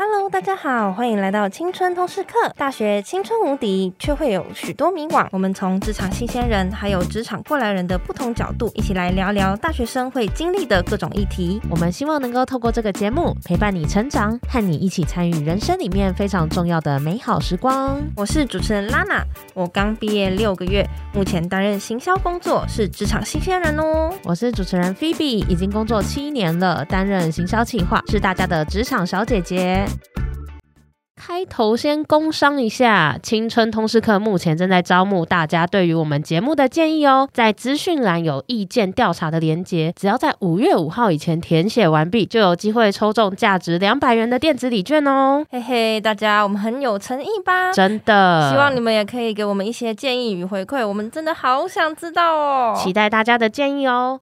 Hello，大家好，欢迎来到青春通识课。大学青春无敌，却会有许多迷惘。我们从职场新鲜人，还有职场过来人的不同角度，一起来聊聊大学生会经历的各种议题。我们希望能够透过这个节目，陪伴你成长，和你一起参与人生里面非常重要的美好时光。我是主持人 Lana，，我刚毕业六个月，目前担任行销工作，是职场新鲜人哦。我是主持人 Phoebe，已经工作七年了，担任行销企划，是大家的职场小姐姐。开头先工商一下，青春通识课目前正在招募大家对于我们节目的建议哦，在资讯栏有意见调查的连结，只要在五月五号以前填写完毕，就有机会抽中价值两百元的电子礼券哦。嘿嘿，大家我们很有诚意吧？真的，希望你们也可以给我们一些建议与回馈，我们真的好想知道哦，期待大家的建议哦。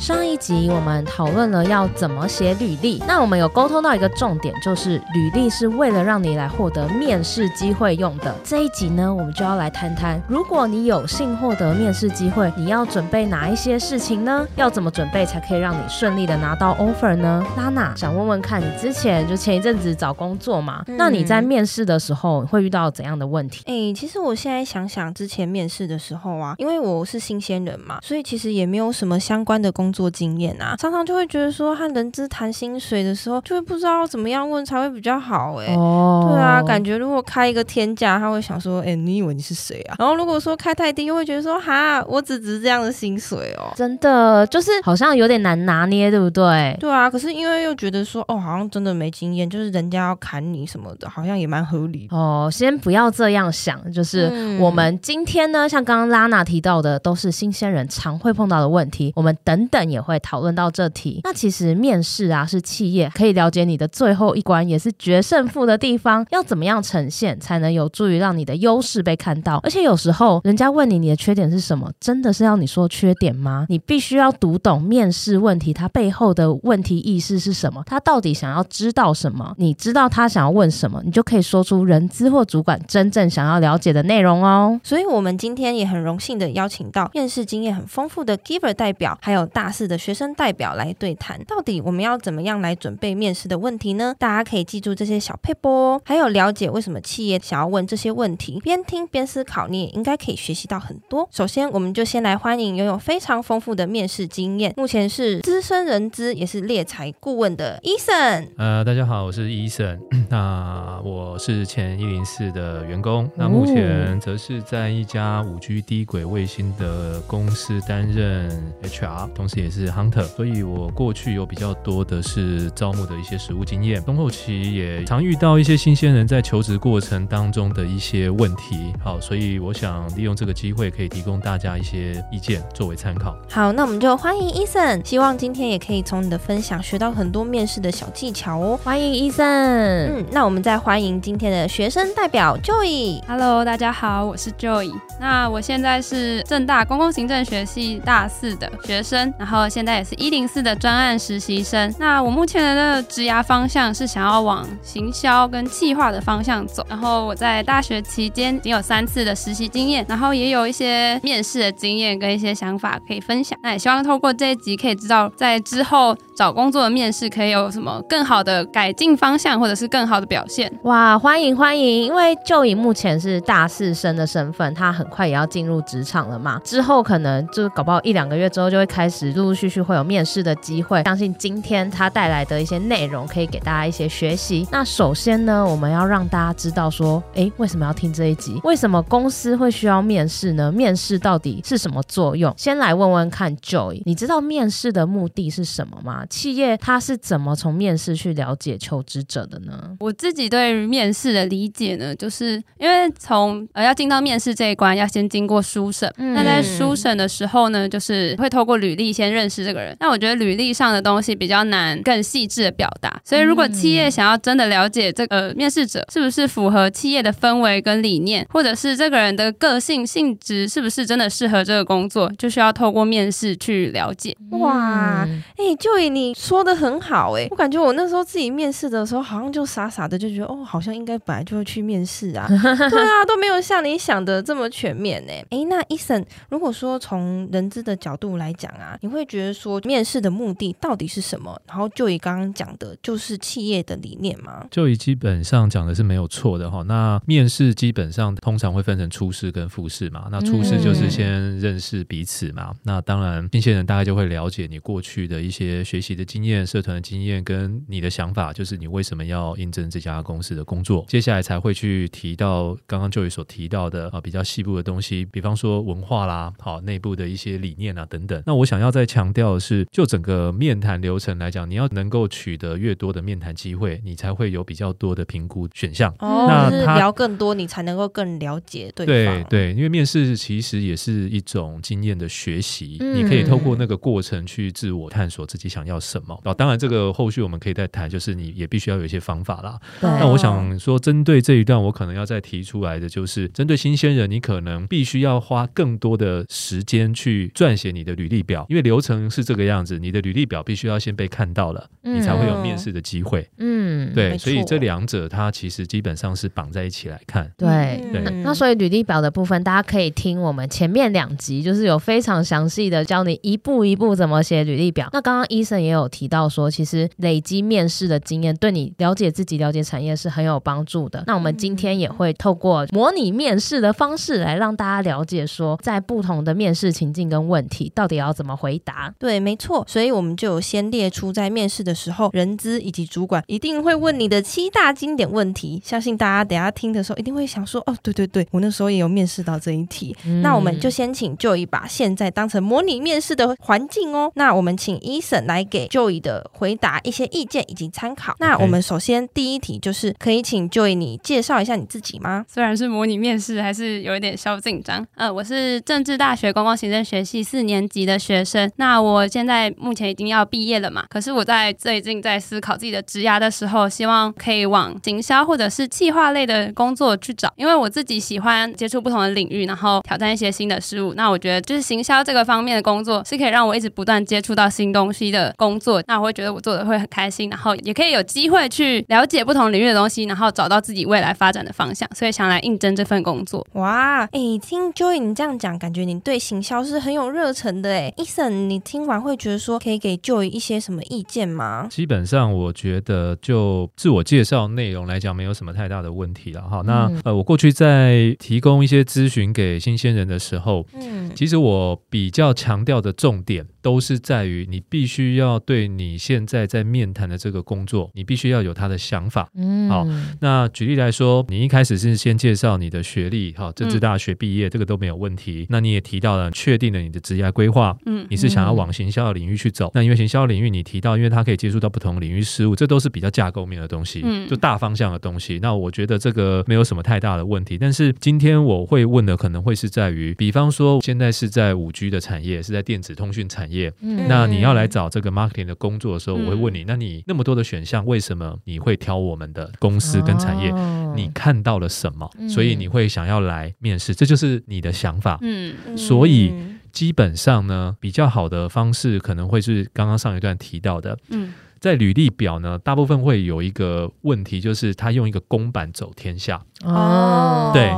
上一集我们讨论了要怎么写履历，那我们有沟通到一个重点，就是履历是为了让你来获得面试机会用的。这一集呢，我们就要来谈谈，如果你有幸获得面试机会，你要准备哪一些事情呢？要怎么准备才可以让你顺利的拿到 offer 呢？拉娜想问问看你之前就前一阵子找工作嘛，嗯、那你在面试的时候会遇到怎样的问题？诶、欸，其实我现在想想之前面试的时候啊，因为我是新鲜人嘛，所以其实也没有什么相关的工作。工作经验啊，常常就会觉得说和人资谈薪水的时候，就会不知道怎么样问才会比较好哎、欸。哦，对啊，感觉如果开一个天价，他会想说，哎、欸，你以为你是谁啊？然后如果说开太低，又会觉得说，哈，我只值这样的薪水哦。真的就是好像有点难拿捏，对不对？对啊，可是因为又觉得说，哦，好像真的没经验，就是人家要砍你什么的，好像也蛮合理哦。先不要这样想，就是我们今天呢，像刚刚拉娜提到的，都是新鲜人常会碰到的问题，我们等等。也会讨论到这题。那其实面试啊，是企业可以了解你的最后一关，也是决胜负的地方。要怎么样呈现，才能有助于让你的优势被看到？而且有时候人家问你你的缺点是什么，真的是要你说缺点吗？你必须要读懂面试问题它背后的问题意识是什么，他到底想要知道什么？你知道他想要问什么，你就可以说出人资或主管真正想要了解的内容哦。所以，我们今天也很荣幸的邀请到面试经验很丰富的 Giver 代表，还有大四的学生代表来对谈，到底我们要怎么样来准备面试的问题呢？大家可以记住这些小撇步哦，还有了解为什么企业想要问这些问题，边听边思考，你也应该可以学习到很多。首先，我们就先来欢迎拥有非常丰富的面试经验，目前是资深人资，也是猎才顾问的 Eason。呃，大家好，我是 Eason。那我是前一零四的员工，那目前则是在一家五 G 低轨卫星的公司担任 HR，同时也是 Hunter，所以我过去有比较多的是招募的一些实务经验，中后期也常遇到一些新鲜人在求职过程当中的一些问题。好，所以我想利用这个机会，可以提供大家一些意见作为参考。好，那我们就欢迎 Eason，希望今天也可以从你的分享学到很多面试的小技巧哦。欢迎 Eason，嗯，那我们再欢迎今天的学生代表 Joy。Hello，大家好，我是 Joy。那我现在是正大公共行政学系大四的学生，然后现在也是一零四的专案实习生。那我目前的职涯方向是想要往行销跟企划的方向走。然后我在大学期间已经有三次的实习经验，然后也有一些面试的经验跟一些想法可以分享。那也希望透过这一集可以知道，在之后找工作的面试可以有什么更好的改进方向，或者是更好的表现。哇，欢迎欢迎！因为就以目前是大四生的身份，他很快也要进入职场了嘛，之后可能就搞不好一两个月之后就会开始陆陆续续会有面试的机会。相信今天他带来的一些内容可以给大家一些学习。那首先呢，我们要让大家知道说，诶，为什么要听这一集？为什么公司会需要面试呢？面试到底是什么作用？先来问问看，Joy，你知道面试的目的是什么吗？企业它是怎么从面试去了解求职者的呢？我自己对于面试的理解呢，就是因为从呃要进到面试这一关，要先经过书审。嗯、那在书审的时候呢，就是会透过履历先认识这个人。那我觉得履历上的东西比较难更细致的表达，所以如果企业想要真的了解这个面试者是不是符合企业的氛围跟理念，或者是这个人的个性性质是不是真的适合这个工作，就需要透过面试去了解。哇，哇，哎，Joy，你说的很好哎，我感觉我那时候自己面试的时候，好像就傻傻的就觉得哦，好像应该本来就会去面试啊，对啊，都没有像你想的这么全面呢。哎，那 Eason，如果说从人资的角度来讲啊，你会觉得说面试的目的到底是什么？然后 Joy 刚刚讲的就是企业的理念吗？Joy 基本上讲的是没有错的哈。那面试基本上通常会分成初试跟复试嘛。那初试就是先认识彼此嘛。嗯、那当然，新鲜人大概就会了解你过去的一些学习的经验、社团的经验跟你的想法，就是你为什么要应征这家公司的工作。接下来才会去提到刚刚 Joy 所提到的啊比较细部的东西，比方说文化啦，好内部的一些理念啊等等。那我想要再强调的是，就整个面谈流程来讲，你要能够取得越多的面谈机会，你才会有比较多的评估选项。哦，那他聊更多，你才能够更了解对方。对对，因为面试其实也是一种经验的学习，嗯、你可以透过那个过程去自我探索自己想要什么。哦，当然这个后续我们可以再谈，就是你也必须要有一些方法啦。对那我想说，针对这一段，我可能要再提出来的就是，针对新鲜人，你可能必须要花更多的时间去撰写你的履历表，因为流程是这个样子，你的履历表必须要先被看到了，嗯、你才会有面试的机会。嗯，对，所以这两者它其实基本上是绑在一起来看。对对，那所以履历表的部分，大家可以听我们前面两集，就是有非常详细的教你一步一步怎么写履历表。那刚刚 Eason 也有提到说，其实累积面试的经验，对你了解自己、了解产业是很有帮助的。那我们今天也会透过模拟面试的方式来让大家了解说，在不同的面试情境跟问题，到底要怎么回答。对，没错。所以我们就有先列出在面试的时候，人资以及主管一定会问你的七大经典问题。相信大家等下听的时候，一定会想说：哦，对对对，我那时候也有面试到这一题。嗯、那我们就先请 Joy 把现在当成模拟面试的环境哦。那我们请 Eason 来给 Joy 的回答一些意见以及参考。那我们首先第一题就是，可以请 Joy 你介绍一下你自己吗？虽然是模拟面试，还是有一点小紧张。呃，我是政治大学公共行政学系四年级的学生。那我现在目前已经要毕业了嘛？可是我在最近在思考自己的职涯的时候，希望可以往行销或者是企划类的工作去找，因为我自己喜欢接触不同的领域，然后挑战一些新的事物。那我觉得就是行销这个方面的工作是可以让我一直不断接触到新东西的工作。那我会觉得我做的会很开心，然后也可以有机会去了解不同领域的东西，然后找到自己未来发展的方向。所以想来应征这份工作。哇，哎，听 Joy 你这样讲，感觉你对行销是很有热忱的。哎，Eason，你听完会觉得说可以给 Joy 一些什么意见吗？基本上我觉得就自我介绍内容来讲，没有什么太大的问题了哈。那、嗯、呃，我过去在提供一些咨询给新鲜人的时候，嗯，其实我比较强调的重点。都是在于你必须要对你现在在面谈的这个工作，你必须要有他的想法。嗯，好，那举例来说，你一开始是先介绍你的学历，哈，政治大学毕业，这个都没有问题。那你也提到了，确定了你的职业规划，嗯，你是想要往行销的领域去走。那因为行销领域你提到，因为它可以接触到不同领域事物，这都是比较架构面的东西，嗯，就大方向的东西。那我觉得这个没有什么太大的问题。但是今天我会问的可能会是在于，比方说现在是在五 G 的产业，是在电子通讯产业。嗯，那你要来找这个 marketing 的工作的时候，我会问你，那你那么多的选项，为什么你会挑我们的公司跟产业？你看到了什么？所以你会想要来面试，这就是你的想法。嗯，所以基本上呢，比较好的方式可能会是刚刚上一段提到的。嗯，在履历表呢，大部分会有一个问题，就是他用一个公版走天下。哦，对。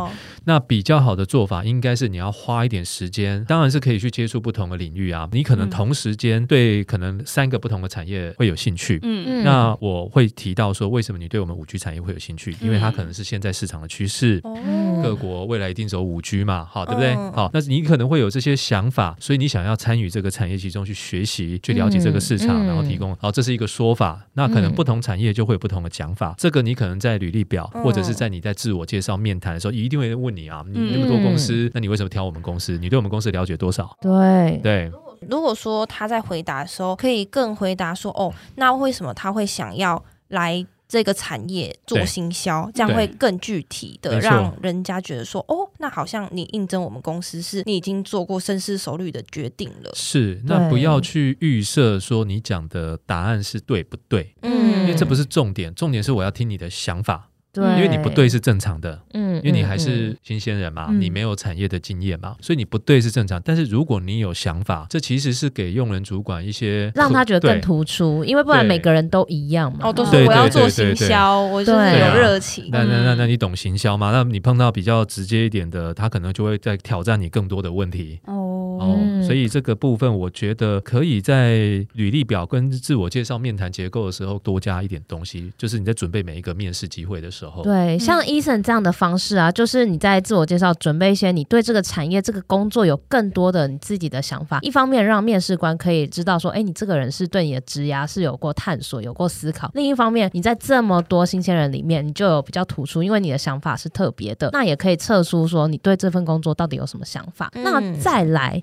那比较好的做法应该是你要花一点时间，当然是可以去接触不同的领域啊。你可能同时间对可能三个不同的产业会有兴趣。嗯嗯。那我会提到说，为什么你对我们五 G 产业会有兴趣？因为它可能是现在市场的趋势。嗯。各国未来一定走五 G 嘛，好，对不对？好，那你可能会有这些想法，所以你想要参与这个产业其中去学习、去了解这个市场，然后提供。好，这是一个说法。那可能不同产业就会有不同的讲法。这个你可能在履历表，或者是在你在自我介绍面谈的时候，一定会问。你啊，你那么多公司，嗯、那你为什么挑我们公司？你对我们公司了解多少？对对。如果说他在回答的时候，可以更回答说：“哦，那为什么他会想要来这个产业做行销？”这样会更具体的让人家觉得说：“哦，那好像你应征我们公司，是你已经做过深思熟虑的决定了。”是，那不要去预设说你讲的答案是对不对？嗯，因为这不是重点，重点是我要听你的想法。对，因为你不对是正常的，嗯，因为你还是新鲜人嘛，嗯、你没有产业的经验嘛，所以你不对是正常。但是如果你有想法，这其实是给用人主管一些让他觉得更突出，因为不然每个人都一样嘛。哦，都是我要做行销，我就是有热情。那那那那你懂行销吗？那你碰到比较直接一点的，他可能就会在挑战你更多的问题。哦哦，所以这个部分我觉得可以在履历表跟自我介绍、面谈结构的时候多加一点东西，就是你在准备每一个面试机会的时候。对，像 Eason 这样的方式啊，就是你在自我介绍准备一些你对这个产业、这个工作有更多的你自己的想法。一方面让面试官可以知道说，哎，你这个人是对你的职涯是有过探索、有过思考；另一方面，你在这么多新鲜人里面，你就有比较突出，因为你的想法是特别的，那也可以测出说你对这份工作到底有什么想法。嗯、那再来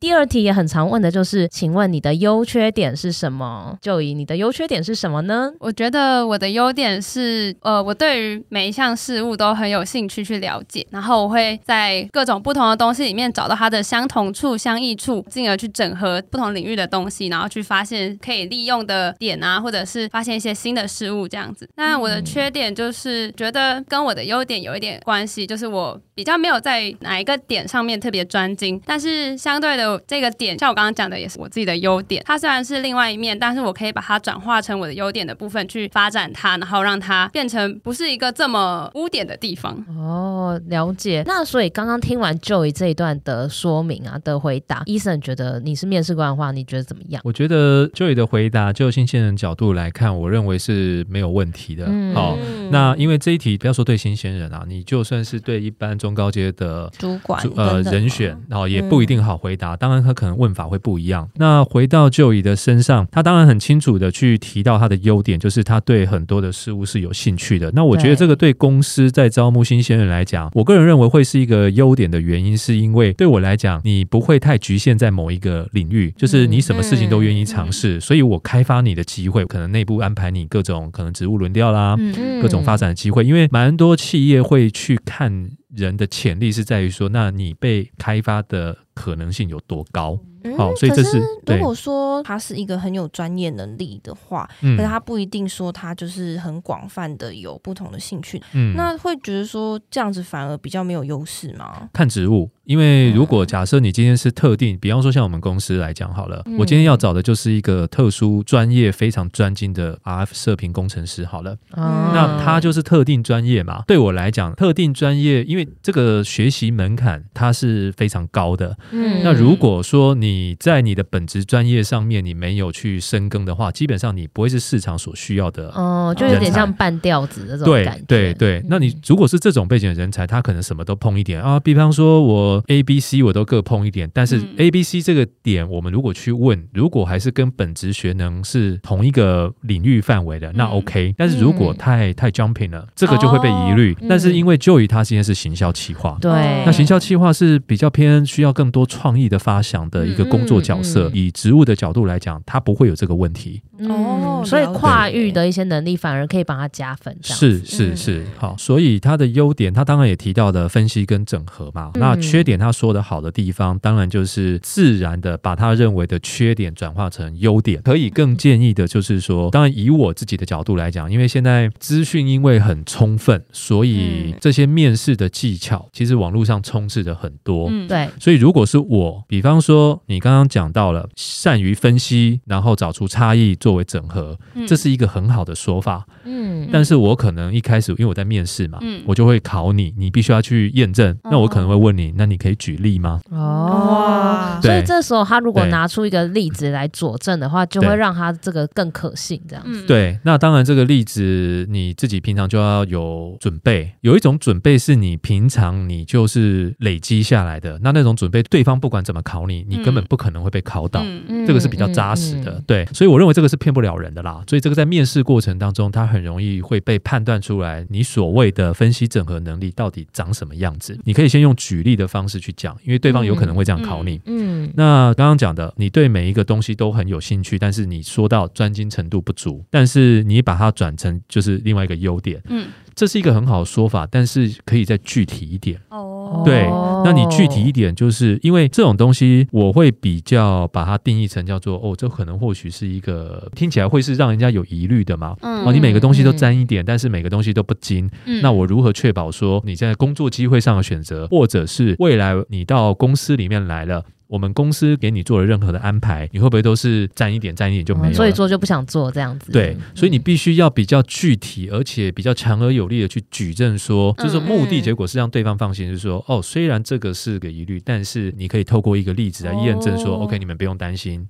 第二题也很常问的就是，请问你的优缺点是什么？就以你的优缺点是什么呢？我觉得我的优点是，呃，我对于每一项事物都很有兴趣去了解，然后我会在各种不同的东西里面找到它的相同处、相异处，进而去整合不同领域的东西，然后去发现可以利用的点啊，或者是发现一些新的事物这样子。那我的缺点就是觉得跟我的优点有一点关系，就是我比较没有在哪一个点上面特别专精，但是相对的这个点，像我刚刚讲的，也是我自己的优点。它虽然是另外一面，但是我可以把它转化成我的优点的部分去发展它，然后让它变成不是一个这么污点的地方。哦，了解。那所以刚刚听完 Joy 这一段的说明啊的回答，Eason 觉得你是面试官的话，你觉得怎么样？我觉得 Joy 的回答，就新鲜人角度来看，我认为是没有问题的。嗯、好，那因为这一题不要说对新鲜人啊，你就算是对一般中高阶的主管呃人选，然后也不一定好回答。嗯、当然，他可能问法会不一样。那回到 Joy 的身上，他当然很清楚的去提到他的优点，就是他对很多的事物是有兴趣的。那我觉得这个对公司在招募新鲜人来讲，我个人认为会是一个优点的原因，是因为对我来讲，你不会太局限在某一个领域，就是你什么事情都愿意尝试。所以我开发你的机会，可能内部安排你各种可能职务轮调啦，各种发展的机会。因为蛮多企业会去看人的潜力，是在于说，那你被开发的可能性有多高。好，所以这是如果说他是一个很有专业能力的话，可是他不一定说他就是很广泛的有不同的兴趣，嗯，那会觉得说这样子反而比较没有优势吗？看职务，因为如果假设你今天是特定，比方说像我们公司来讲好了，我今天要找的就是一个特殊专业、非常专精的 RF 射频工程师好了，那他就是特定专业嘛。对我来讲，特定专业，因为这个学习门槛它是非常高的，嗯，那如果说你你在你的本职专业上面，你没有去深耕的话，基本上你不会是市场所需要的。哦，就有点像半吊子的这种感觉。对对对，那你如果是这种背景的人才，他可能什么都碰一点啊。比方说，我 A、B、C 我都各碰一点，但是 A、B、C 这个点，我们如果去问，如果还是跟本职学能是同一个领域范围的，那 OK。但是如果太太 jumping 了，这个就会被疑虑。但是因为 Joy 他今天是行销企划，对，那行销企划是比较偏需要更多创意的发想的一个工作角色，以职务的角度来讲，他不会有这个问题哦。所以跨域的一些能力反而可以帮他加分。是是是，好。所以他的优点，他当然也提到的分析跟整合嘛。那缺点，他说的好的地方，当然就是自然的把他认为的缺点转化成优点。可以更建议的就是说，当然以我自己的角度来讲，因为现在资讯因为很充分，所以这些面试的技巧，其实网络上充斥着很多。嗯，对。所以如果是我，比方说你刚刚讲到了善于分析，然后找出差异作为整合，这是一个很好的说法。嗯，但是我可能一开始因为我在面试嘛，嗯，我就会考你，你必须要去验证。那我可能会问你，那你可以举例吗？哦，所以这时候他如果拿出一个例子来佐证的话，就会让他这个更可信。这样子，对。那当然，这个例子你自己平常就要有准备。有一种准备是你平常你就是累积下来的，那那种准备，对方不管怎么考你，你根本不可能会被考到。嗯，这个是比较扎实的。对，所以我认为这个是骗不了人的啦。所以这个在面试过程当中，他很容易会被判断出来，你所谓的分析整合能力到底长什么样子。你可以先用举例的方式去讲，因为对方有可能会这样考你。嗯，那刚刚讲的，你对每一个东西都很有兴趣，但是你说到专精程度不足，但是你把它转成就是另外一个优点。嗯。这是一个很好的说法，但是可以再具体一点。哦，对，那你具体一点，就是因为这种东西，我会比较把它定义成叫做哦，这可能或许是一个听起来会是让人家有疑虑的嘛。嗯，哦，你每个东西都沾一点，但是每个东西都不精，嗯，那我如何确保说你在工作机会上的选择，或者是未来你到公司里面来了？我们公司给你做了任何的安排，你会不会都是占一点占一点就没有了？所以做就不想做这样子。对，所以你必须要比较具体，而且比较强而有力的去举证说，就是目的结果是让对方放心，就是说，哦，虽然这个是个疑虑，但是你可以透过一个例子来验证说，OK，你们不用担心，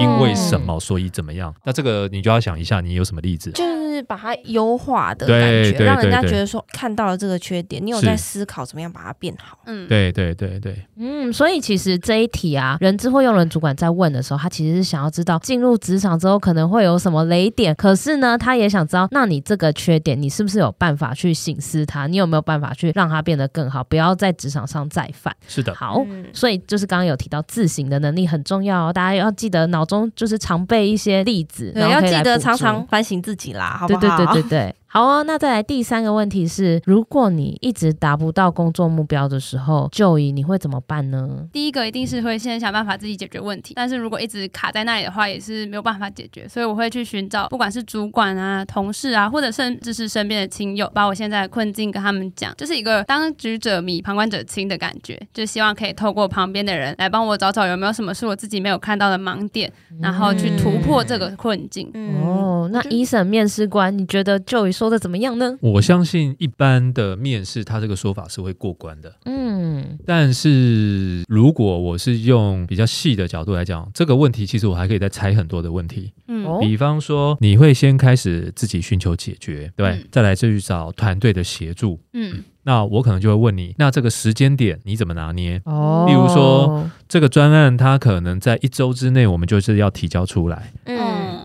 因为什么，所以怎么样？那这个你就要想一下，你有什么例子？就是把它优化的感觉，让人家觉得说看到了这个缺点，你有在思考怎么样把它变好。嗯，对对对对，嗯，所以其实这一。题啊，人资或用人主管在问的时候，他其实是想要知道进入职场之后可能会有什么雷点，可是呢，他也想知道，那你这个缺点，你是不是有办法去醒思它？你有没有办法去让它变得更好，不要在职场上再犯？是的，好，所以就是刚刚有提到自省的能力很重要哦，大家要记得脑中就是常备一些例子，对，要记得常常反省自己啦，好不好？对对对对对。好哦，那再来第三个问题是，如果你一直达不到工作目标的时候，Joy 你会怎么办呢？第一个一定是会先想办法自己解决问题，但是如果一直卡在那里的话，也是没有办法解决，所以我会去寻找，不管是主管啊、同事啊，或者甚至是身边的亲友，把我现在的困境跟他们讲，就是一个当局者迷，旁观者清的感觉，就希望可以透过旁边的人来帮我找找有没有什么是我自己没有看到的盲点，然后去突破这个困境。嗯、哦，那 Eason 面试官，你觉得 Joy 说的怎么样呢？我相信一般的面试，他这个说法是会过关的。嗯，但是如果我是用比较细的角度来讲，这个问题其实我还可以再猜很多的问题。嗯，比方说你会先开始自己寻求解决，对，嗯、再来就去找团队的协助。嗯，那我可能就会问你，那这个时间点你怎么拿捏？哦，例如说这个专案，它可能在一周之内，我们就是要提交出来。嗯，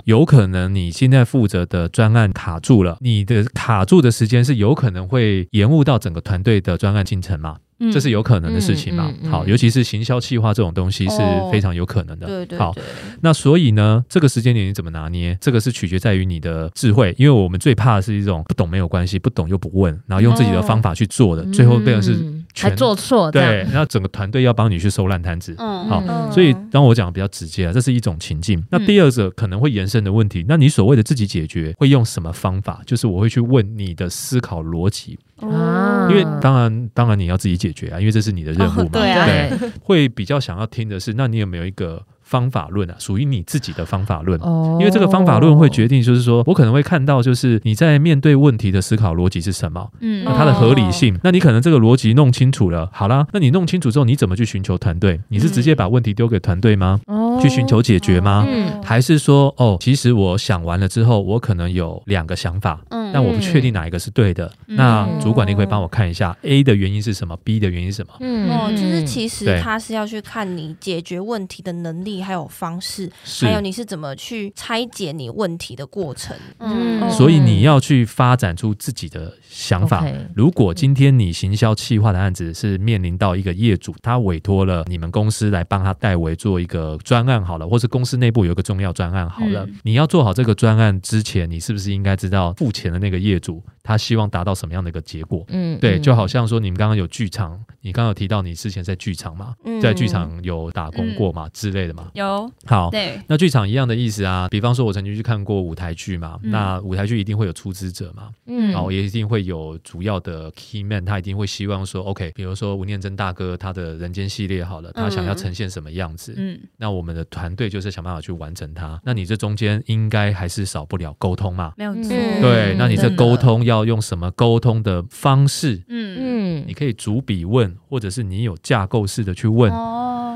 有可能你现在负责的专案卡住了，你的卡住的时间是有可能会延误到整个团队的专案进程嘛？这是有可能的事情嘛？好，尤其是行销企划这种东西是非常有可能的。对对。好，那所以呢，这个时间点你怎么拿捏？这个是取决在于你的智慧，因为我们最怕的是一种不懂没有关系，不懂又不问，然后用自己的方法去做的，最后变成是还做错。对，然后整个团队要帮你去收烂摊子。嗯。好，所以当我讲的比较直接啊，这是一种情境。那第二个可能会延伸的问题，那你所谓的自己解决会用什么方法？就是我会去问你的思考逻辑。啊，因为当然，当然你要自己解决啊，因为这是你的任务嘛。哦、对、啊、对，会比较想要听的是，那你有没有一个方法论啊？属于你自己的方法论。哦，因为这个方法论会决定，就是说我可能会看到，就是你在面对问题的思考逻辑是什么，嗯，那它的合理性。哦、那你可能这个逻辑弄清楚了，好啦，那你弄清楚之后，你怎么去寻求团队？你是直接把问题丢给团队吗？哦，去寻求解决吗？嗯，还是说，哦，其实我想完了之后，我可能有两个想法。嗯但我不确定哪一个是对的，嗯、那主管你可以帮我看一下 A 的原因是什么，B 的原因是什么？嗯，哦，就是其实他是要去看你解决问题的能力，还有方式，还有你是怎么去拆解你问题的过程。嗯，所以你要去发展出自己的想法。Okay, 如果今天你行销企划的案子是面临到一个业主，他委托了你们公司来帮他代为做一个专案好了，或是公司内部有一个重要专案好了，嗯、你要做好这个专案之前，你是不是应该知道付钱的？那个业主他希望达到什么样的一个结果？嗯，对，就好像说你们刚刚有剧场，你刚刚有提到你之前在剧场嘛，嗯、在剧场有打工过嘛、嗯、之类的嘛？有。好，对，那剧场一样的意思啊。比方说，我曾经去看过舞台剧嘛，嗯、那舞台剧一定会有出资者嘛，嗯，然后也一定会有主要的 key man，他一定会希望说，OK，比如说吴念真大哥他的人间系列好了，他想要呈现什么样子？嗯，那我们的团队就是想办法去完成它。那你这中间应该还是少不了沟通嘛？没有错，对，那。你这沟通要用什么沟通的方式？嗯嗯，你可以逐笔问，或者是你有架构式的去问。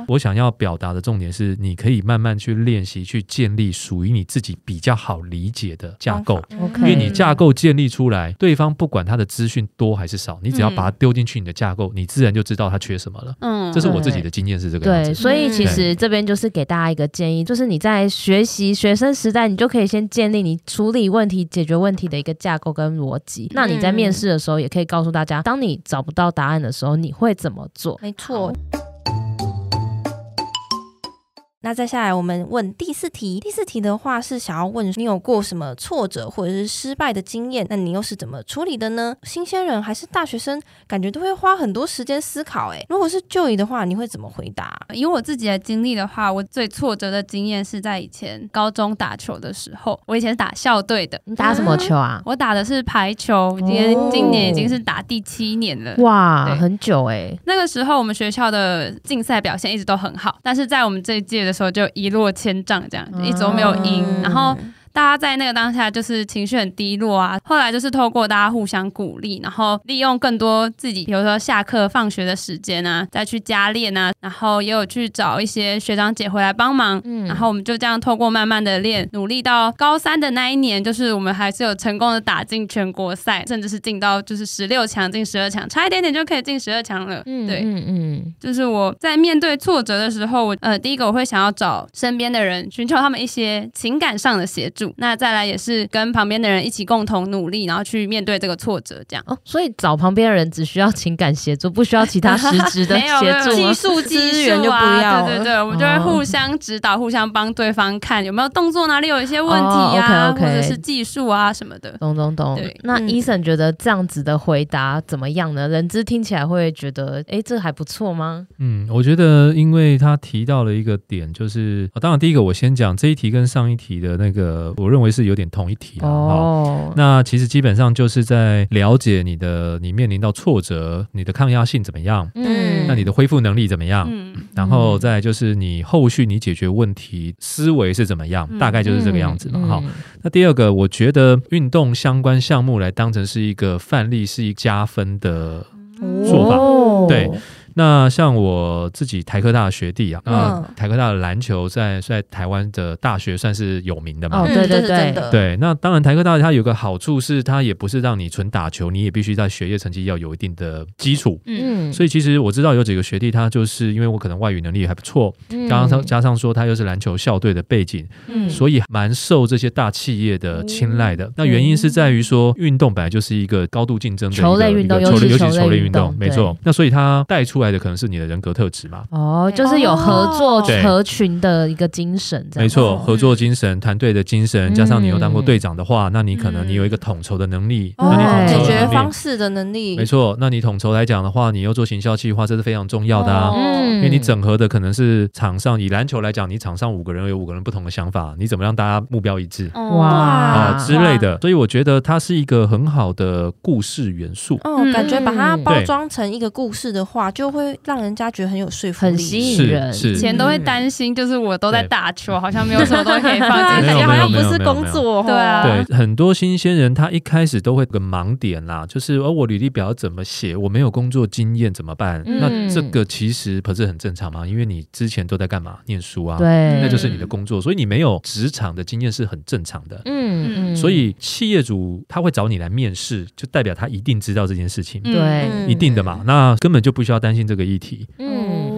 我想要表达的重点是，你可以慢慢去练习，去建立属于你自己比较好理解的架构。因为你架构建立出来，对方不管他的资讯多还是少，你只要把它丢进去你的架构，你自然就知道他缺什么了。嗯，这是我自己的经验是这个样子。对，所以其实这边就是给大家一个建议，就是你在学习学生时代，你就可以先建立你处理问题、解决问题的一个架构跟逻辑。那你在面试的时候，也可以告诉大家，当你找不到答案的时候，你会怎么做？没错。那再下来我们问第四题，第四题的话是想要问你有过什么挫折或者是失败的经验，那你又是怎么处理的呢？新鲜人还是大学生，感觉都会花很多时间思考。诶，如果是 Joy 的话，你会怎么回答？以我自己的经历的话，我最挫折的经验是在以前高中打球的时候。我以前是打校队的，你打什么球啊？我打的是排球，今年今年已经是打第七年了。哇，很久哎。那个时候我们学校的竞赛表现一直都很好，但是在我们这一届的时候就一落千丈，这样一直都没有赢，然后。大家在那个当下就是情绪很低落啊，后来就是透过大家互相鼓励，然后利用更多自己，比如说下课放学的时间啊，再去加练啊，然后也有去找一些学长姐回来帮忙，嗯，然后我们就这样透过慢慢的练，努力到高三的那一年，就是我们还是有成功的打进全国赛，甚至是进到就是十六强，进十二强，差一点点就可以进十二强了，嗯，对，嗯嗯，就是我在面对挫折的时候，我呃第一个我会想要找身边的人，寻求他们一些情感上的协助。那再来也是跟旁边的人一起共同努力，然后去面对这个挫折，这样哦。所以找旁边的人只需要情感协助，不需要其他实质的 协助，技术资源就不要。对对对，我们就会互相指导，互相帮对方看有没有动作哪里有一些问题啊，或者是技术啊什么的。懂懂懂。对，那 Eason 觉得这样子的回答怎么样呢？人资听起来会觉得，哎，这还不错吗？嗯，我觉得，因为他提到了一个点，就是当然第一个我先讲这一题跟上一题的那个，我认为。是有点同一题哦。那其实基本上就是在了解你的，你面临到挫折，你的抗压性怎么样？嗯，那你的恢复能力怎么样？嗯，然后再就是你后续你解决问题思维是怎么样？嗯、大概就是这个样子嘛。好、嗯，那第二个，我觉得运动相关项目来当成是一个范例，是一加分的做法。哦、对。那像我自己台科大的学弟啊，那台科大的篮球在在台湾的大学算是有名的嘛。哦，对对对，对。那当然台科大它有个好处是，它也不是让你纯打球，你也必须在学业成绩要有一定的基础。嗯。所以其实我知道有几个学弟，他就是因为我可能外语能力还不错，刚刚加上说他又是篮球校队的背景，嗯，所以蛮受这些大企业的青睐的。那原因是在于说，运动本来就是一个高度竞争的球类运动，尤其球类运动，没错。那所以他带出来的可能是你的人格特质嘛？哦，就是有合作合群的一个精神，没错，合作精神、团队的精神，加上你又当过队长的话，那你可能你有一个统筹的能力，那你统筹解决方式的能力，没错。那你统筹来讲的话，你又做行销计划，这是非常重要的啊。嗯因为你整合的可能是场上，以篮球来讲，你场上五个人有五个人不同的想法，你怎么让大家目标一致？哇啊之类的。所以我觉得它是一个很好的故事元素。哦，感觉把它包装成一个故事的话，就会让。人家觉得很有说服力，很吸引人。以前都会担心，就是我都在打球，好像没有什么东西可以放进去，好像不是工作。对啊，对，很多新鲜人他一开始都会有个盲点啦，就是而我履历表怎么写，我没有工作经验怎么办？那这个其实不是很正常吗？因为你之前都在干嘛？念书啊，对，那就是你的工作，所以你没有职场的经验是很正常的。嗯嗯，所以企业主他会找你来面试，就代表他一定知道这件事情，对，一定的嘛，那根本就不需要担心这个议题。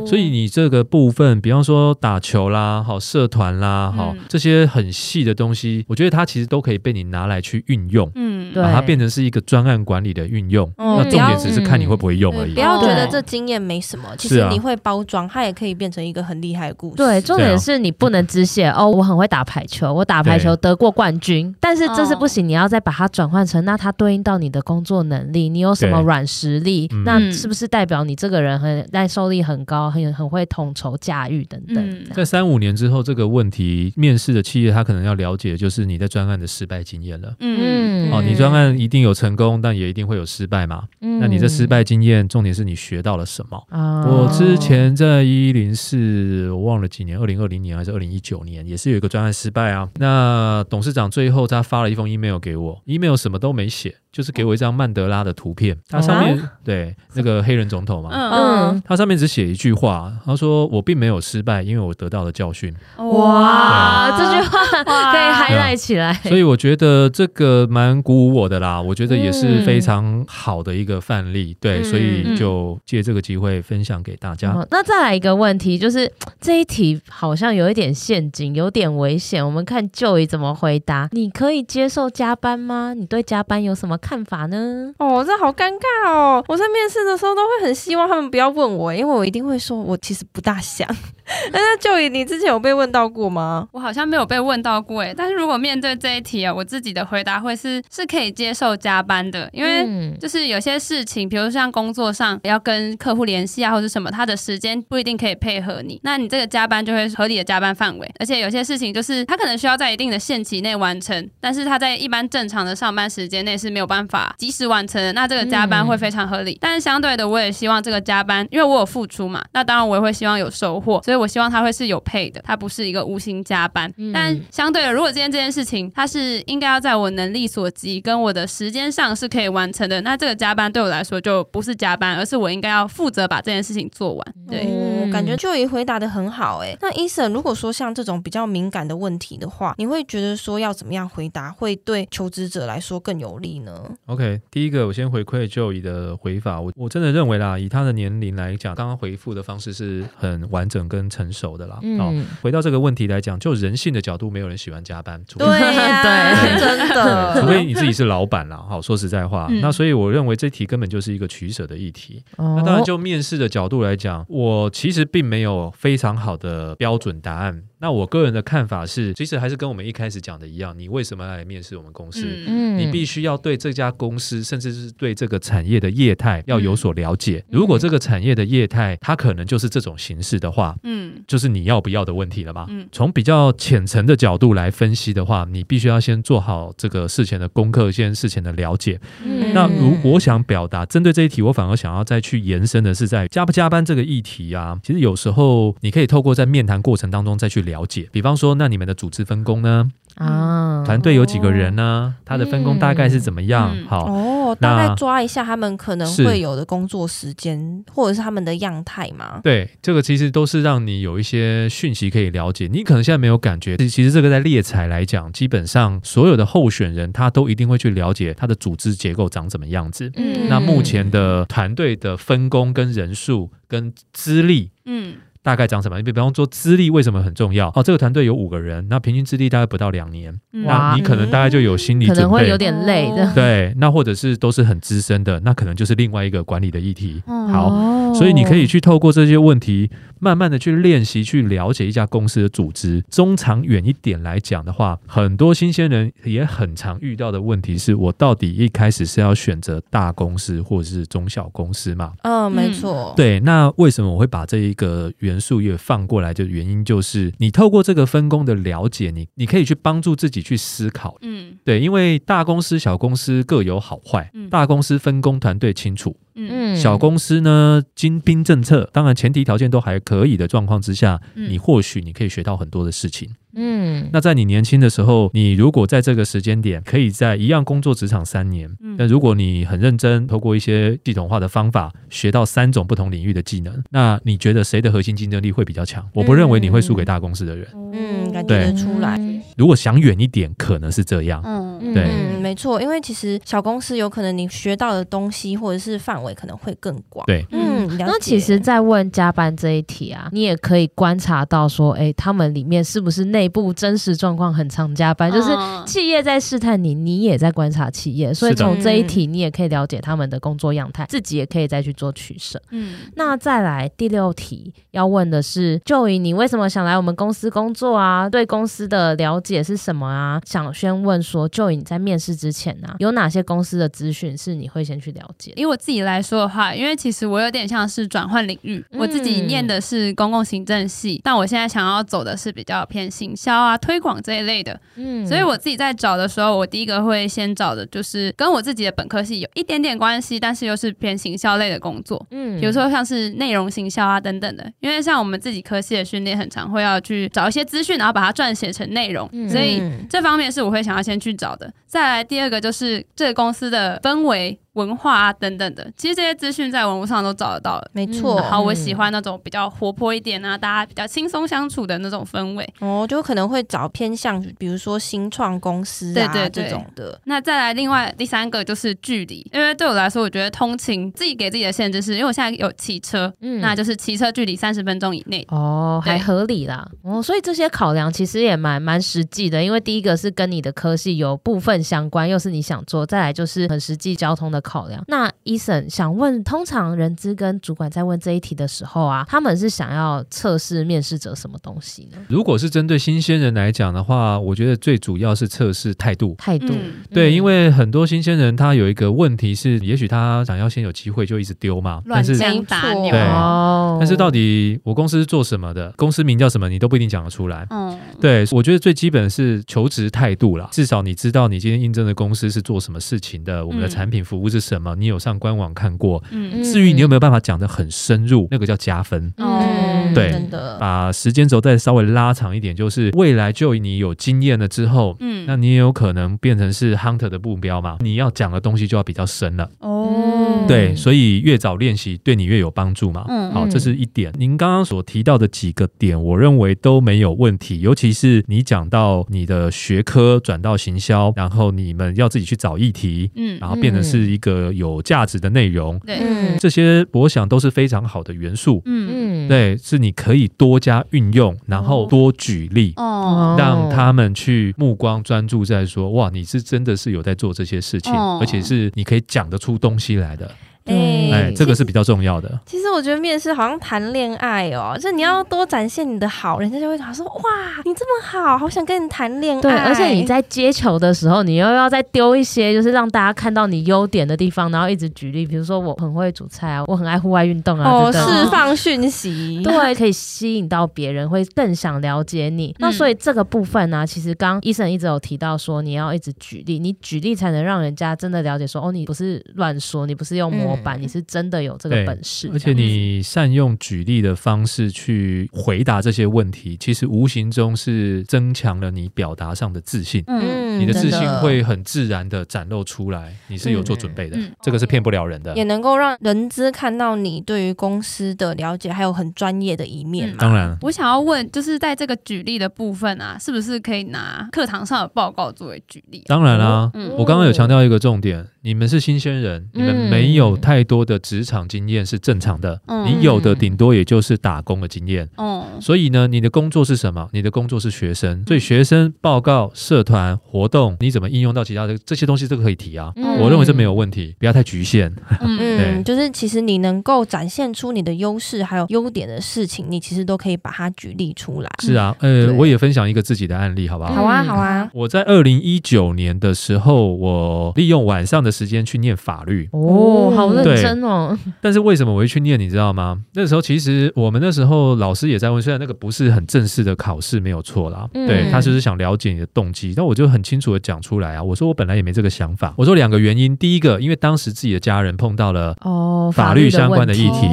所以你这个部分，比方说打球啦，好社团啦，好这些很细的东西，我觉得它其实都可以被你拿来去运用，嗯，把它变成是一个专案管理的运用。那重点只是看你会不会用而已。不要觉得这经验没什么，其实你会包装，它也可以变成一个很厉害的故事。对，重点是你不能只写 哦，我很会打排球，我打排球得过冠军，但是这是不行，你要再把它转换成那它对应到你的工作能力，你有什么软实力？那是不是代表你这个人很耐受力很高，很很会统筹驾驭等等。嗯、在三五年之后，这个问题面试的企业他可能要了解，就是你在专案的失败经验了。嗯，哦，你专案一定有成功，但也一定会有失败嘛。嗯，那你这失败经验，重点是你学到了什么？哦、我之前在一零四，我忘了几年，二零二零年还是二零一九年，也是有一个专案失败啊。那董事长最后他发了一封 email 给我，email 什么都没写。就是给我一张曼德拉的图片，它上面对那个黑人总统嘛，嗯，它上面只写一句话，他说我并没有失败，因为我得到了教训。哇，这句话可以 highlight 起来。所以我觉得这个蛮鼓舞我的啦，我觉得也是非常好的一个范例。对，所以就借这个机会分享给大家。那再来一个问题，就是这一题好像有一点陷阱，有点危险。我们看 Joy 怎么回答。你可以接受加班吗？你对加班有什么看法呢？哦，这好尴尬哦！我在面试的时候都会很希望他们不要问我，因为我一定会说，我其实不大想。那 Joy，你之前有被问到过吗？我好像没有被问到过诶。但是如果面对这一题啊，我自己的回答会是是可以接受加班的，因为就是有些事情，比如像工作上要跟客户联系啊，或者什么，他的时间不一定可以配合你，那你这个加班就会合理的加班范围。而且有些事情就是他可能需要在一定的限期内完成，但是他在一般正常的上班时间内是没有办法及时完成的，那这个加班会非常合理。嗯、但是相对的，我也希望这个加班，因为我有付出嘛，那当然我也会希望有收获，所以我希望他会是有配的，他不是一个无心加班。嗯、但相对的，如果今天这件事情他是应该要在我能力所及跟我的时间上是可以完成的，那这个加班对我来说就不是加班，而是我应该要负责把这件事情做完。对，嗯、感觉 Joy 回答的很好哎。那 Eason，如果说像这种比较敏感的问题的话，你会觉得说要怎么样回答会对求职者来说更有利呢？OK，第一个我先回馈 Joy 的回法，我我真的认为啦，以他的年龄来讲，刚刚回复的方式是很完整跟成熟的啦。嗯、哦，回到这个问题来讲，就人性的角度，没有人喜欢加班，对 对，真的，除非你自己是老板啦。好，说实在话，嗯、那所以我认为这题根本就是一个取舍的议题。哦、那当然，就面试的角度来讲，我其实并没有非常好的标准答案。那我个人的看法是，其实还是跟我们一开始讲的一样，你为什么来面试我们公司？嗯，你必须要对这家公司，甚至是对这个产业的业态要有所了解。嗯、如果这个产业的业态它可能就是这种形式的话，嗯，就是你要不要的问题了嘛。嗯，从比较浅层的角度来分析的话，你必须要先做好这个事前的功课，先事前的了解。嗯，那如我想表达针对这一题，我反而想要再去延伸的是在加不加班这个议题啊。其实有时候你可以透过在面谈过程当中再去。了解，比方说，那你们的组织分工呢？啊，团队有几个人呢？他的分工大概是怎么样？好哦，大概抓一下他们可能会有的工作时间，或者是他们的样态嘛。对，这个其实都是让你有一些讯息可以了解。你可能现在没有感觉，其实这个在猎才来讲，基本上所有的候选人他都一定会去了解他的组织结构长怎么样子。嗯，那目前的团队的分工跟人数跟资历，嗯。大概长什么？你比方说资历为什么很重要？哦，这个团队有五个人，那平均资历大概不到两年，那你可能大概就有心理准备，可能会有点累的。对，那或者是都是很资深的，那可能就是另外一个管理的议题。好，所以你可以去透过这些问题，慢慢的去练习，去了解一家公司的组织。中长远一点来讲的话，很多新鲜人也很常遇到的问题是，我到底一开始是要选择大公司或者是中小公司嘛？嗯，没错。对，那为什么我会把这一个元素也放过来？就原因就是，你透过这个分工的了解，你你可以去帮助自己去思考。嗯，对，因为大公司、小公司各有好坏。嗯，大公司分工团队清楚。嗯，小公司呢，精兵政策，当然前提条件都还可以的状况之下，嗯、你或许你可以学到很多的事情。嗯，那在你年轻的时候，你如果在这个时间点，可以在一样工作职场三年，嗯，但如果你很认真，透过一些系统化的方法，学到三种不同领域的技能，那你觉得谁的核心竞争力会比较强？我不认为你会输给大公司的人。嗯，感觉得出来。如果想远一点，可能是这样。嗯，对，嗯，没错，因为其实小公司有可能你学到的东西或者是范围可能会更广。对，嗯，那其实，在问加班这一题啊，你也可以观察到说，哎，他们里面是不是内部真实状况很常加班？就是企业在试探你，你也在观察企业，所以从这一题你也可以了解他们的工作样态，自己也可以再去做取舍。嗯，那再来第六题要问的是，Joy，你为什么想来我们公司工作啊？对公司的了解是什么啊？想先问说，Joy，你在面试之前呢、啊，有哪些公司的资讯是你会先去了解？以我自己来说的话，因为其实我有点像是转换领域，嗯、我自己念的是公共行政系，但我现在想要走的是比较偏行销啊、推广这一类的。嗯，所以我自己在找的时候，我第一个会先找的就是跟我自己的本科系有一点点关系，但是又是偏行销类的工作。嗯，比如说像是内容行销啊等等的，因为像我们自己科系的训练，很常会要去找一些资讯，然后把它撰写成内容，嗯、所以这方面是我会想要先去找的。再来第二个就是这个公司的氛围。文化啊等等的，其实这些资讯在网络上都找得到了，没错。然后我喜欢那种比较活泼一点啊，大家比较轻松相处的那种氛围。哦，就可能会找偏向，比如说新创公司啊对对对这种的。那再来另外第三个就是距离，因为对我来说，我觉得通勤自己给自己的限制是，因为我现在有骑车，嗯，那就是骑车距离三十分钟以内。哦，还合理啦。哦，所以这些考量其实也蛮蛮实际的，因为第一个是跟你的科系有部分相关，又是你想做；再来就是很实际交通的考量。那 Eason 想问，通常人资跟主管在问这一题的时候啊，他们是想要测试面试者什么东西呢？如果是针对新鲜人来讲的话，我觉得最主要是测试态度。态度，嗯、对，因为很多新鲜人他有一个问题是，也许他想要先有机会就一直丢嘛，乱是乱打鸟，对，哦、但是到底我公司是做什么的，公司名叫什么，你都不一定讲得出来。嗯，对，我觉得最基本是求职态度啦，至少你知道你今天应征的公司是做什么事情的，我们的产品服务是什么，你有上官网看过。嗯，至于你有没有办法讲得很深入，那个叫加分。哦、嗯，对，真的。把时间轴再稍微拉长一点，就是未来就你有经验了之后，嗯，那你也有可能变成是 hunter 的目标嘛，你要讲的东西就要比较深了。哦，对，所以越早练习对你越有帮助嘛。嗯，好，这是一点。您刚刚所提到的几个点，我认为都没有问题，尤其是你讲到你的学科转到行销，然后你们要自己去找议题，嗯，然后变成是一个有价值的内容，对，嗯，这些我想都是非常好的元素，嗯嗯，对，是你可以多加运用，然后多举例，哦，让他们去目光专注在说，哇，你是真的是有在做这些事情，而且是你可以讲得出东西来的。哎，哎，这个是比较重要的。其实我觉得面试好像谈恋爱哦，就你要多展现你的好，人家就会想说哇，你这么好，好想跟你谈恋爱。对，而且你在接球的时候，你又要再丢一些，就是让大家看到你优点的地方，然后一直举例，比如说我很会煮菜啊，我很爱户外运动啊，哦，释放讯息，对，可以吸引到别人，会更想了解你。那所以这个部分呢，其实刚 Eason 一直有提到说，你要一直举例，你举例才能让人家真的了解说，哦，你不是乱说，你不是用模板，你是真的。有这个本事，而且你善用举例的方式去回答这些问题，其实无形中是增强了你表达上的自信。嗯，你的自信会很自然的展露出来，你是有做准备的，嗯、这个是骗不了人的，也能够让人资看到你对于公司的了解，还有很专业的一面。当然，我想要问，就是在这个举例的部分啊，是不是可以拿课堂上的报告作为举例？当然啦、啊，嗯、我刚刚有强调一个重点，你们是新鲜人，你们没有太多的职场经验是正常的，嗯、你有的顶多也就是打工的经验。嗯，所以呢，你的工作是什么？你的工作是学生，所以学生报告、社团活动，你怎么应用到其他的这些东西，这个可以提啊。嗯、我认为这没有问题，不要太局限。嗯，就是其实你能够展现出你的优势还有优点的事情，你其实都可以把它举例出来。是啊，呃，我也分享一个自己的案例，好不好？好啊，好啊。我在二零一九年的时候，我利用晚上的时间去念法律。哦，好认真哦。但是为什么我会去念？你知道吗？那时候其实我们那时候老师也在问，虽然那个不是很正式的考试，没有错啦。嗯、对，他就是想了解你的动机。但我就很清楚的讲出来啊，我说我本来也没这个想法。我说两个原因，第一个，因为当时自己的家人碰到了哦法律相关的议题。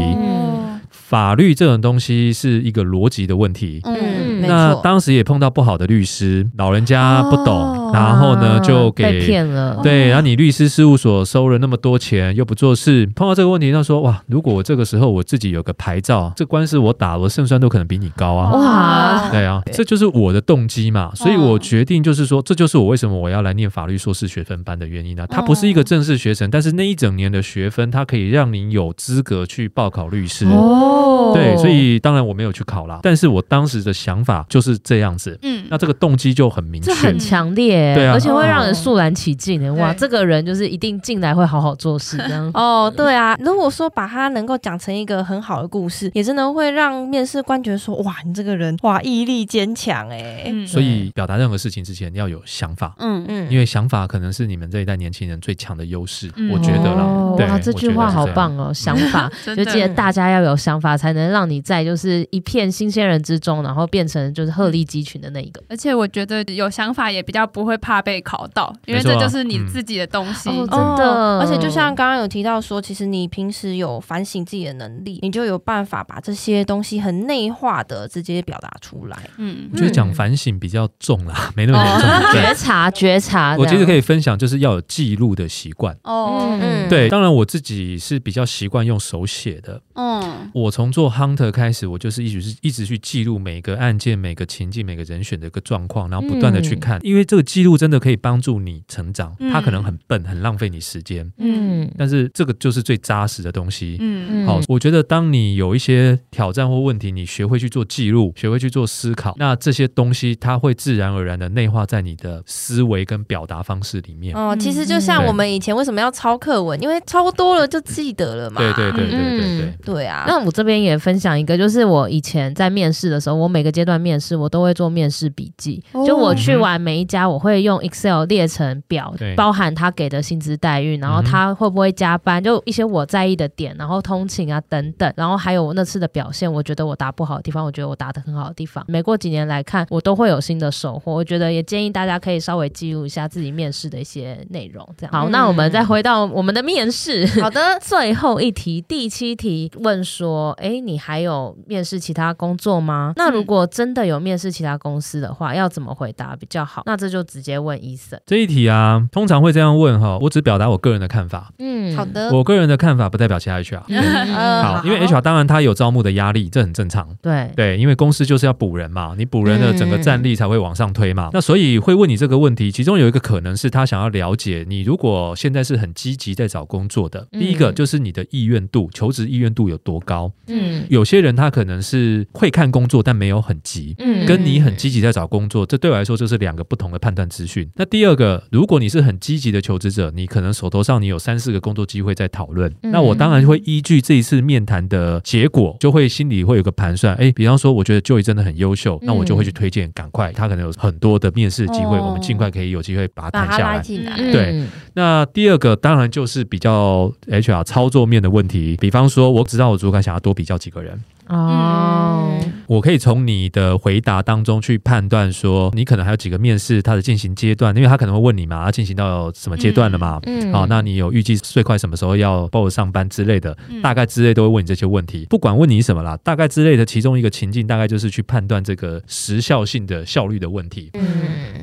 法律这种东西是一个逻辑的问题，嗯，那当时也碰到不好的律师，老人家不懂，哦、然后呢就给被骗了，对，然后你律师事务所收了那么多钱又不做事，碰到这个问题，他说哇，如果我这个时候我自己有个牌照，这官司我打，了胜算都可能比你高啊，哇，对啊，这就是我的动机嘛，所以我决定就是说，这就是我为什么我要来念法律硕士学分班的原因呢、啊。它不是一个正式学程，但是那一整年的学分，它可以让你有资格去报考律师。哦。对，所以当然我没有去考啦，但是我当时的想法就是这样子。嗯，那这个动机就很明确，这很强烈，对啊，而且会让人肃然起敬的。哇，这个人就是一定进来会好好做事这样。哦，对啊，如果说把它能够讲成一个很好的故事，也真的会让面试官觉得说，哇，你这个人哇毅力坚强哎。所以表达任何事情之前你要有想法，嗯嗯，因为想法可能是你们这一代年轻人最强的优势，我觉得啦。对，这句话好棒哦，想法 就记得大家要有想法。才能让你在就是一片新鲜人之中，然后变成就是鹤立鸡群的那一个。而且我觉得有想法也比较不会怕被考到，因为这就是你自己的东西。真的，而且就像刚刚有提到说，其实你平时有反省自己的能力，你就有办法把这些东西很内化的直接表达出来。嗯，我觉得讲反省比较重啦，没那么严重。觉察，觉察。我其实可以分享，就是要有记录的习惯。哦，嗯，对，当然我自己是比较习惯用手写的。嗯，我从做 hunter 开始，我就是一直是一直去记录每个案件、每个情境、每个人选的一个状况，然后不断的去看，嗯、因为这个记记录真的可以帮助你成长，嗯它可能很笨，很浪费你时间。嗯但是这个就是最扎实的东西。嗯好，我觉得当你有一些挑战或问题，你学会去做记录，学会去做思考，那这些东西它会自然而然的内化在你的思维跟表达方式里面。哦，其实就像嗯我们以前为什么要抄课文，因为抄多了就记得了嘛。对对对对对对嗯。对啊。那我这边也分享一个，就是我以前在面试的时候，我每个阶段面试我都会做面试笔记。哦就我去完每一家，我会用 Excel 列成表对，包含他给的薪资待遇，然后他会不会加班，就一些我在意的点，然后通勤啊等等，然后还有我那次的表现，我觉得我答不好的地方，我觉得我答得很好的地方，每过几年来看，我都会有新的收获。我觉得也建议大家可以稍微记录一下自己面试的一些内容。这样好，嗯那我们再回到我们的面试。好的，最后一题，第七题问说：哎，你还有面试其他工作吗？那如果真的有面试其他公司的话，要怎么回答比较好？那这就直接问 Eason。这一题啊，通常会这样问哈，我只表达我个人的看法，嗯，好的。我个人的看法不代表其他 HR。呃好，因为 HR 当然他有招募的压力，这很正常。对，对，因为公司就是要补人嘛，你补人的整个战力才会往上推嘛。那所以会问你这个问题，其中有一个可能是他想要了解你，如果现在是很积极在找工作的，嗯第一个就是你的意愿度，求职意愿度有多高。嗯有些人他可能是会看工作，但没有很急。嗯跟你很积极在找工作，这对我来说就是两个不同的判断资讯。那第二个，如果你是很积极的求职者，你可能手头上你有三四个工作机会在讨论，嗯那我当然会依据这一次面谈的结果，就会心里会有个盘算。哎，比方说，我觉得 Joey 真的很优秀，那我就会去推荐，赶快，他可能有很多的面试机会，哦我们尽快可以有机会把它谈下来。对那第二个当然就是比较 HR 操作面的问题，比方说，我知道我主管想要多比较几个人。哦，我可以从你的回答当中去判断说，你可能还有几个面试它的进行阶段，因为他可能会问你嘛，要进行到什么阶段了嘛？嗯好，那你有预计最快什么时候要报上班之类的，嗯大概之类都会问你这些问题。不管问你什么啦，大概之类的其中一个情境，大概就是去判断这个时效性的效率的问题。嗯，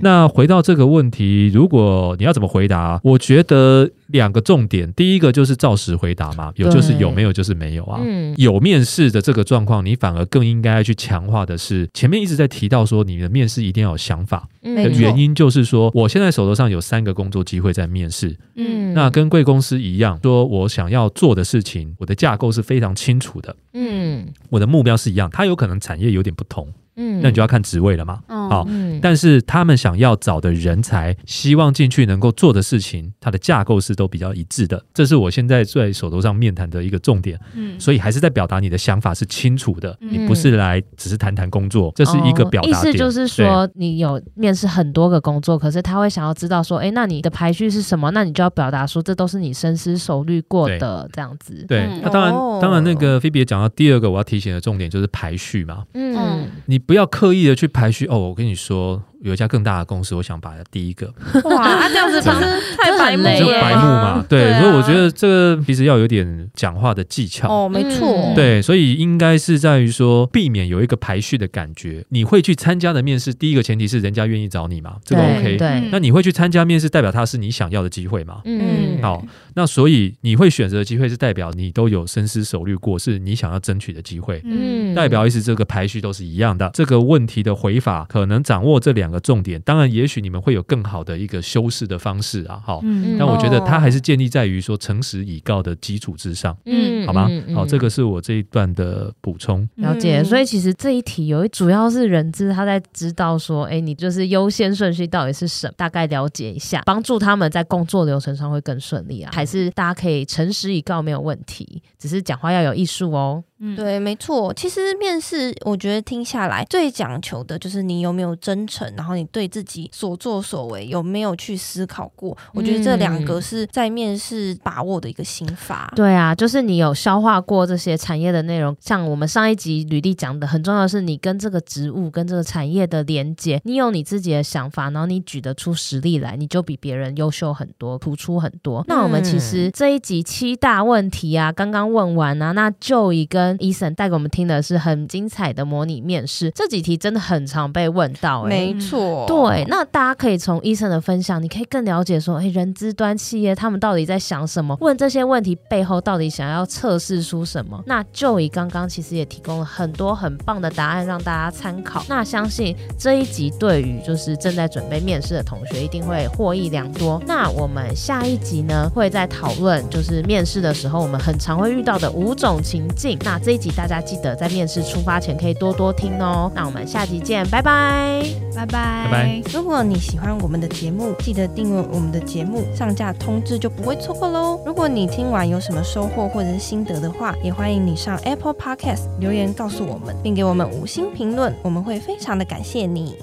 那回到这个问题，如果你要怎么回答，我觉得两个重点，第一个就是照实回答嘛，有就是有，没有就是没有啊。嗯。有面试的这个状况，你反而更应该去强化的是，前面一直在提到说，你的面试一定要有想法的原因，就是说，我现在手头上有三个工作机会在面试，嗯。那跟贵公司一样，说我想要做的事情，我的架构是非常清楚的，嗯。我的目标是一样，它有可能产业有点不同，嗯那你就要看职位了嘛。哦好嗯但是他们想要找的人才，希望进去能够做的事情，它的架构是都比较一致的。这是我现在在手头上面谈的一个重点。嗯所以还是在表达你的想法是清楚的，嗯你不是来只是谈谈工作，这是一个表哦意达点。思就是说，你有面试很多个工作，可是他会想要知道说，哎，那你的排序是什么？那你就要表达说，这都是你深思熟虑过的这样子。对，嗯那当然哦，当然那个菲比也讲到第二个我要提醒的重点就是排序嘛，嗯你不要刻意的去排序。哦，我跟你说，有一家更大的公司，我想把第一个，哇，啊这样子不是太白目这很累就了白目嘛。对，啊所以我觉得这个其实要有点讲话的技巧。哦，没错嗯，对，所以应该是在于说，避免有一个排序的感觉。你会去参加的面试，第一个前提是人家愿意找你嘛，这个 OK。对，那你会去参加面试，代表他是你想要的机会嘛？嗯好，那所以你会选择的机会是代表你都有深思熟虑过，是你想要争取的机会。嗯代表意思，这个排序都是一样的。这个问题的回法，可能掌握这两个重点。当然，也许你们会有更好的一个修饰的方式啊。好，嗯但我觉得它还是建立在于说诚实以告的基础之上，嗯好吗好，这个是我这一段的补充。了解，嗯所以其实这一题有一主要是人资他在知道说，哎，你就是优先顺序到底是什么，大概了解一下，帮助他们在工作流程上会更顺利啊。还是大家可以诚实以告没有问题，只是讲话要有艺术哦。嗯对，没错。其实面试，我觉得听下来最讲求的就是你有没有真诚，然后你对自己所作所为有没有去思考过。我觉得这两个是在面试把握的一个心法。对啊，就是你有消化过这些产业的内容，像我们上一集履历讲的，很重要的是你跟这个职务跟这个产业的连接，你有你自己的想法，然后你举得出实力来，你就比别人优秀很多，突出很多。那我们其实这一集七大问题啊，刚刚问完啊，那 Joey Eason 带给我们听的是很精彩的模拟面试，这几题真的很常被问到、欸，没错，对。那大家可以从 Eason 的分享，你可以更了解说，哎，人资端企业他们到底在想什么？问这些问题背后到底想要测试出什么？那 Joy 刚刚其实也提供了很多很棒的答案让大家参考。那相信这一集对于就是正在准备面试的同学一定会获益良多。那我们下一集呢，会在讨论就是面试的时候我们很常会遇到的五种情境。那这一集大家记得在面试出发前可以多多听哦。那我们下集见，拜拜，拜拜，拜拜。如果你喜欢我们的节目，记得订阅我们的节目，上架通知就不会错过喽。如果你听完有什么收获或者是心得的话，也欢迎你上 Apple Podcast 留言告诉我们，并给我们五星评论，我们会非常的感谢你。